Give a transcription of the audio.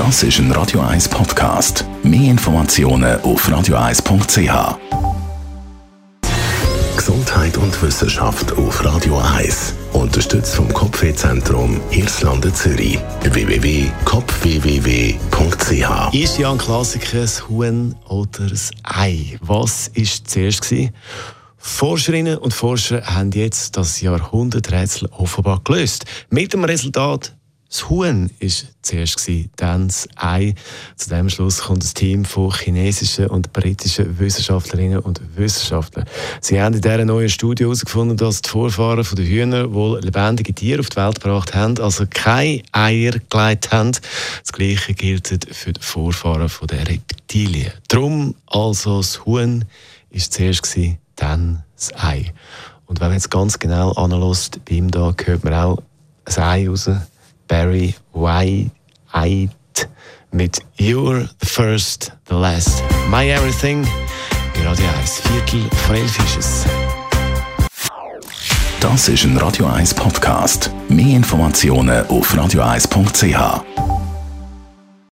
Das ist ein Radio 1 Podcast. Mehr Informationen auf radio1.ch. Gesundheit und Wissenschaft auf Radio 1. Unterstützt vom Kopfwehzentrum Irlande Zürich. www.kopfwww.ch Ist ja ein Klassiker, das Huhn oder das Ei? Was ist zuerst gewesen? Forscherinnen und Forscher haben jetzt das Jahrhunderträtsel offenbar gelöst. Mit dem Resultat, das Huhn war zuerst, dann das Ei. Zu dem Schluss kommt ein Team von chinesischen und britischen Wissenschaftlerinnen und Wissenschaftlern. Sie haben in dieser neuen Studie herausgefunden, dass die Vorfahren der Hühner wohl lebendige Tiere auf die Welt gebracht haben, also keine Eier gelegt haben. Das Gleiche gilt für die Vorfahren der Reptilien. Darum also das Huhn war zuerst, dann das Ei. Und wenn man jetzt ganz genau anlässt, bei ihm da hört man auch ein Ei raus. Barry White mit You're the First, the Last, My Everything. Radio 1, Viertel von elf ist es. Das ist ein Radio 1 Podcast. Mehr Informationen auf radio1.ch.